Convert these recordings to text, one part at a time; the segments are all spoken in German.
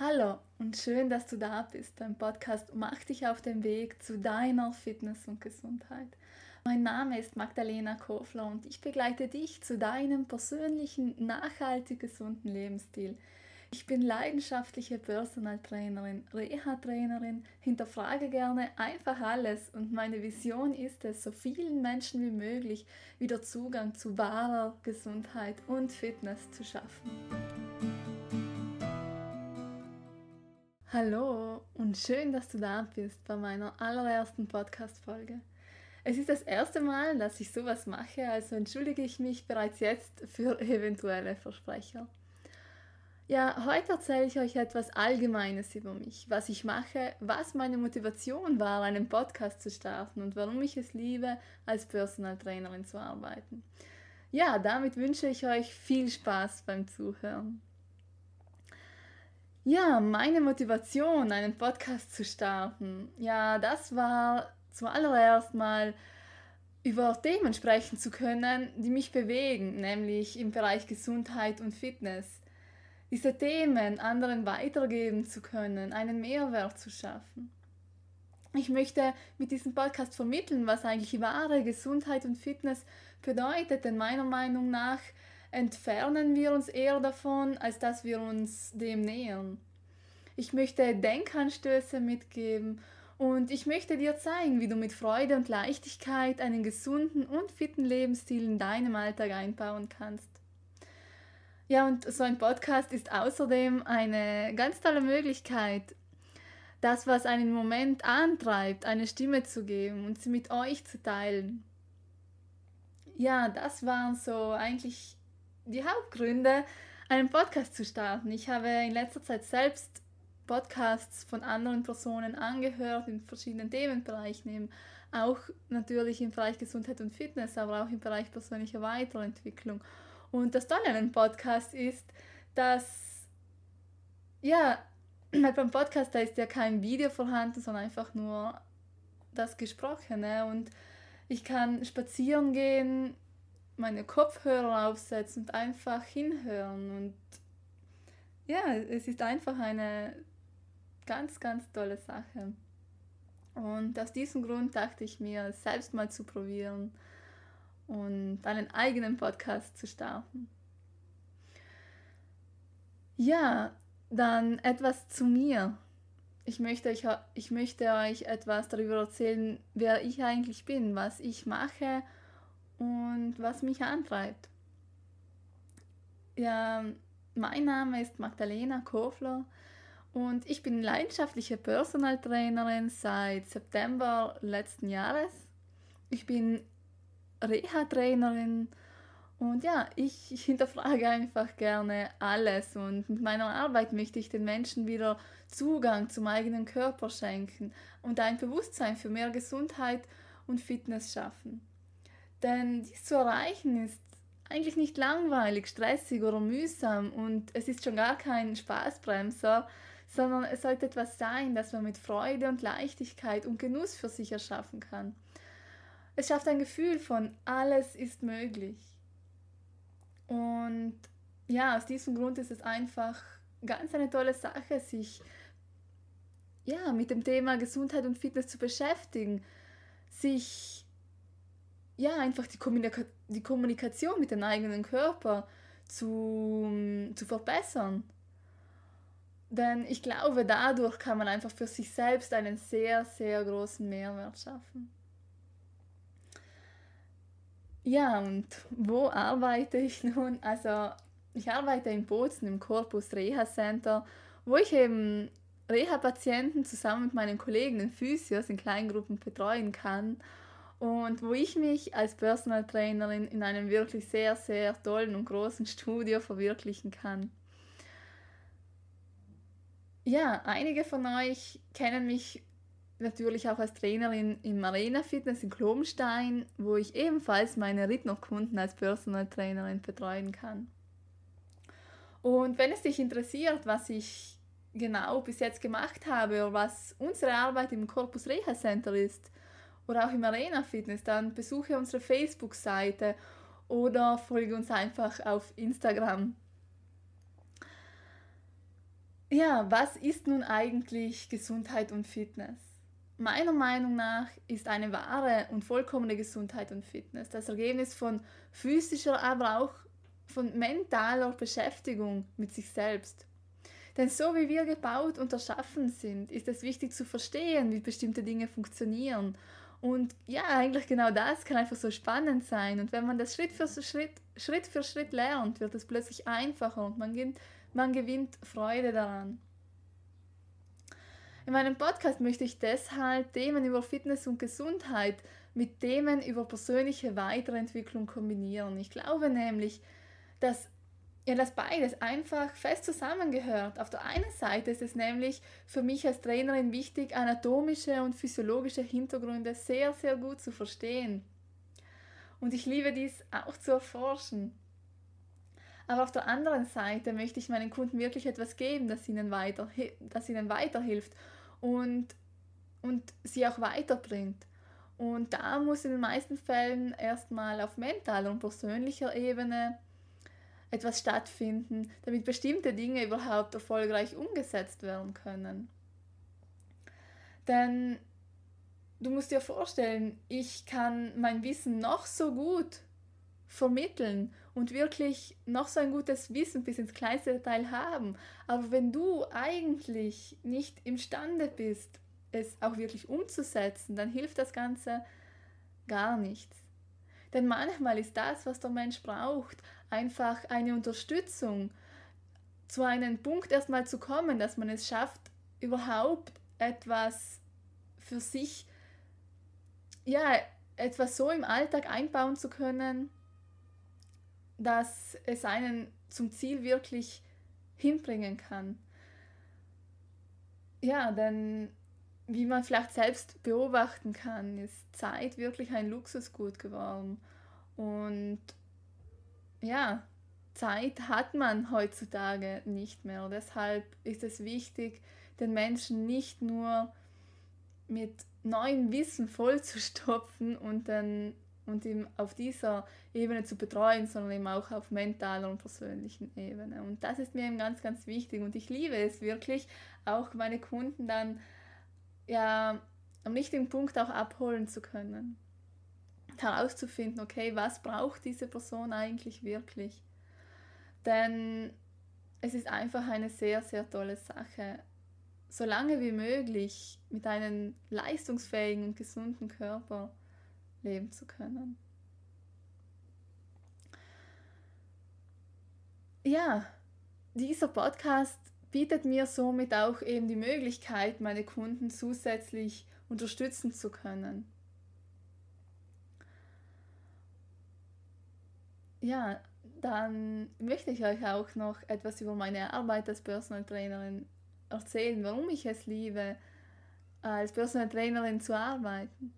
Hallo und schön, dass du da bist beim Podcast Mach dich auf den Weg zu deiner Fitness und Gesundheit. Mein Name ist Magdalena Kofler und ich begleite dich zu deinem persönlichen, nachhaltig gesunden Lebensstil. Ich bin leidenschaftliche Personal Trainerin, Reha-Trainerin, hinterfrage gerne einfach alles und meine Vision ist es, so vielen Menschen wie möglich wieder Zugang zu wahrer Gesundheit und Fitness zu schaffen. Hallo und schön, dass du da bist bei meiner allerersten Podcast-Folge. Es ist das erste Mal, dass ich sowas mache, also entschuldige ich mich bereits jetzt für eventuelle Versprecher. Ja, heute erzähle ich euch etwas Allgemeines über mich, was ich mache, was meine Motivation war, einen Podcast zu starten und warum ich es liebe, als Personal Trainerin zu arbeiten. Ja, damit wünsche ich euch viel Spaß beim Zuhören. Ja, meine Motivation, einen Podcast zu starten, ja, das war zuallererst mal über Themen sprechen zu können, die mich bewegen, nämlich im Bereich Gesundheit und Fitness. Diese Themen anderen weitergeben zu können, einen Mehrwert zu schaffen. Ich möchte mit diesem Podcast vermitteln, was eigentlich wahre Gesundheit und Fitness bedeutet, denn meiner Meinung nach entfernen wir uns eher davon, als dass wir uns dem nähern. Ich möchte Denkanstöße mitgeben und ich möchte dir zeigen, wie du mit Freude und Leichtigkeit einen gesunden und fitten Lebensstil in deinem Alltag einbauen kannst. Ja, und so ein Podcast ist außerdem eine ganz tolle Möglichkeit, das, was einen Moment antreibt, eine Stimme zu geben und sie mit euch zu teilen. Ja, das waren so eigentlich die Hauptgründe, einen Podcast zu starten. Ich habe in letzter Zeit selbst Podcasts von anderen Personen angehört in verschiedenen Themenbereichen, auch natürlich im Bereich Gesundheit und Fitness, aber auch im Bereich persönlicher Weiterentwicklung. Und das Tolle an einem Podcast ist, dass, ja, halt beim Podcast, da ist ja kein Video vorhanden, sondern einfach nur das Gesprochene. Und ich kann spazieren gehen, meine Kopfhörer aufsetzen und einfach hinhören. Und ja, es ist einfach eine ganz, ganz tolle Sache. Und aus diesem Grund dachte ich mir, selbst mal zu probieren und einen eigenen Podcast zu starten. Ja, dann etwas zu mir. Ich möchte, euch, ich möchte euch etwas darüber erzählen, wer ich eigentlich bin, was ich mache und was mich antreibt. Ja, mein Name ist Magdalena Kofler. Und ich bin leidenschaftliche Personal Trainerin seit September letzten Jahres. Ich bin Reha-Trainerin und ja, ich, ich hinterfrage einfach gerne alles und mit meiner Arbeit möchte ich den Menschen wieder Zugang zum eigenen Körper schenken und ein Bewusstsein für mehr Gesundheit und Fitness schaffen. Denn dies zu erreichen ist eigentlich nicht langweilig, stressig oder mühsam und es ist schon gar kein Spaßbremser, sondern es sollte etwas sein, das man mit Freude und Leichtigkeit und Genuss für sich erschaffen kann. Es schafft ein Gefühl von, alles ist möglich. Und ja, aus diesem Grund ist es einfach ganz eine tolle Sache, sich ja, mit dem Thema Gesundheit und Fitness zu beschäftigen, sich ja, einfach die, Kommunika die Kommunikation mit dem eigenen Körper zu, zu verbessern. Denn ich glaube, dadurch kann man einfach für sich selbst einen sehr, sehr großen Mehrwert schaffen. Ja, und wo arbeite ich nun? Also, ich arbeite in Bozen im Corpus Reha Center, wo ich eben Reha-Patienten zusammen mit meinen Kollegen in Physios in Kleingruppen betreuen kann und wo ich mich als Personal Trainerin in einem wirklich sehr, sehr tollen und großen Studio verwirklichen kann. Ja, einige von euch kennen mich natürlich auch als Trainerin im Arena Fitness in Klomstein, wo ich ebenfalls meine Rittner-Kunden als Personal Trainerin betreuen kann. Und wenn es dich interessiert, was ich genau bis jetzt gemacht habe oder was unsere Arbeit im Corpus Reha Center ist oder auch im Arena Fitness, dann besuche unsere Facebook-Seite oder folge uns einfach auf Instagram Ja, was ist nun eigentlich Gesundheit und Fitness? Meiner Meinung nach ist eine wahre und vollkommene Gesundheit und Fitness das Ergebnis von physischer, aber auch von mentaler Beschäftigung mit sich selbst. Denn so wie wir gebaut und erschaffen sind, ist es wichtig zu verstehen, wie bestimmte Dinge funktionieren. Und ja, eigentlich genau das kann einfach so spannend sein. Und wenn man das Schritt für Schritt, Schritt für Schritt lernt, wird es plötzlich einfacher und man gewinnt, man gewinnt Freude daran. In meinem Podcast möchte ich deshalb Themen über Fitness und Gesundheit mit Themen über persönliche Weiterentwicklung kombinieren. Ich glaube nämlich, dass ja, dass beides einfach fest zusammengehört. Auf der einen Seite ist es nämlich für mich als Trainerin wichtig, anatomische und physiologische Hintergründe sehr, sehr gut zu verstehen. Und ich liebe dies auch zu erforschen. Aber auf der anderen Seite möchte ich meinen Kunden wirklich etwas geben, das ihnen, weiter, das ihnen weiterhilft und, und sie auch weiterbringt. Und da muss in den meisten Fällen erstmal auf mentaler und persönlicher Ebene etwas stattfinden, damit bestimmte Dinge überhaupt erfolgreich umgesetzt werden können. Denn du musst dir vorstellen, ich kann mein Wissen noch so gut vermitteln und wirklich noch so ein gutes Wissen bis ins kleinste Detail haben. Aber wenn du eigentlich nicht imstande bist, es auch wirklich umzusetzen, dann hilft das Ganze gar nichts. Denn manchmal ist das, was der Mensch braucht, einfach eine Unterstützung, zu einem Punkt erstmal zu kommen, dass man es schafft, überhaupt etwas für sich, ja, etwas so im Alltag einbauen zu können, dass es einen zum Ziel wirklich hinbringen kann. Ja, denn wie man vielleicht selbst beobachten kann, ist Zeit wirklich ein Luxusgut geworden. Und ja, Zeit hat man heutzutage nicht mehr. Deshalb ist es wichtig, den Menschen nicht nur mit neuem Wissen vollzustopfen und, dann, und ihn auf dieser Ebene zu betreuen, sondern eben auch auf mentaler und persönlichen Ebene. Und das ist mir eben ganz, ganz wichtig. Und ich liebe es wirklich, auch meine Kunden dann ja am richtigen Punkt auch abholen zu können herauszufinden, okay, was braucht diese Person eigentlich wirklich? Denn es ist einfach eine sehr, sehr tolle Sache, so lange wie möglich mit einem leistungsfähigen und gesunden Körper leben zu können. Ja, dieser Podcast bietet mir somit auch eben die Möglichkeit, meine Kunden zusätzlich unterstützen zu können. Ja, dann möchte ich euch auch noch etwas über meine Arbeit als Personal Trainerin erzählen, warum ich es liebe, als Personal Trainerin zu arbeiten.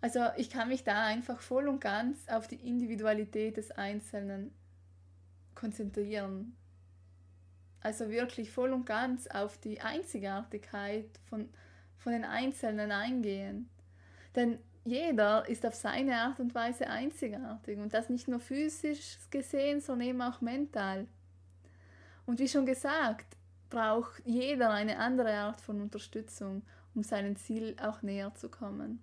Also ich kann mich da einfach voll und ganz auf die Individualität des Einzelnen konzentrieren. Also wirklich voll und ganz auf die Einzigartigkeit von, von den Einzelnen eingehen. Denn jeder ist auf seine Art und Weise einzigartig und das nicht nur physisch gesehen, sondern eben auch mental. Und wie schon gesagt, braucht jeder eine andere Art von Unterstützung, um seinem Ziel auch näher zu kommen.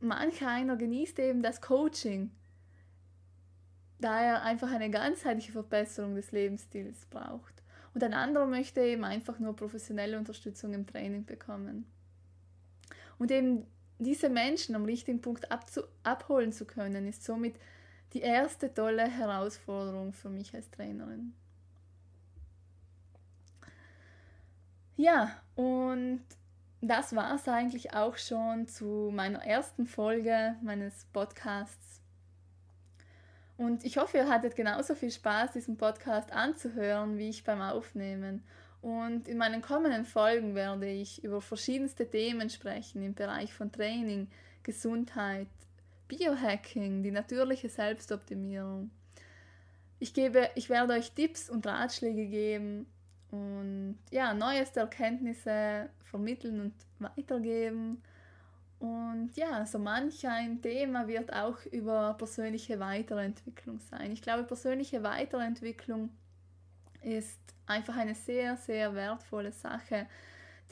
Manch einer genießt eben das Coaching, da er einfach eine ganzheitliche Verbesserung des Lebensstils braucht. Und ein anderer möchte eben einfach nur professionelle Unterstützung im Training bekommen. Und eben diese Menschen am richtigen Punkt abholen zu können, ist somit die erste tolle Herausforderung für mich als Trainerin. Ja, und das war es eigentlich auch schon zu meiner ersten Folge meines Podcasts. Und ich hoffe, ihr hattet genauso viel Spaß, diesen Podcast anzuhören, wie ich beim Aufnehmen. Und in meinen kommenden Folgen werde ich über verschiedenste Themen sprechen im Bereich von Training, Gesundheit, Biohacking, die natürliche Selbstoptimierung. Ich, gebe, ich werde euch Tipps und Ratschläge geben und ja, neueste Erkenntnisse vermitteln und weitergeben. Und ja, so manch ein Thema wird auch über persönliche Weiterentwicklung sein. Ich glaube, persönliche Weiterentwicklung ist einfach eine sehr, sehr wertvolle Sache,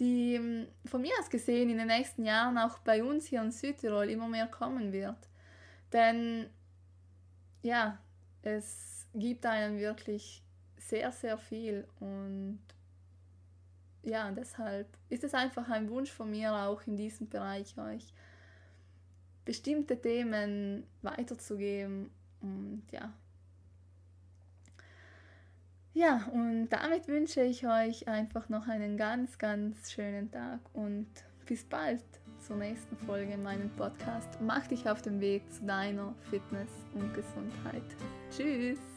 die ähm, von mir aus gesehen in den nächsten Jahren auch bei uns hier in Südtirol immer mehr kommen wird. Denn ja, es gibt einem wirklich sehr, sehr viel und ja, deshalb ist es einfach ein Wunsch von mir auch in diesem Bereich euch bestimmte Themen weiterzugeben und ja. Ja, und damit wünsche ich euch einfach noch einen ganz, ganz schönen Tag und bis bald zur nächsten Folge in meinem Podcast. Mach dich auf den Weg zu deiner Fitness und Gesundheit. Tschüss!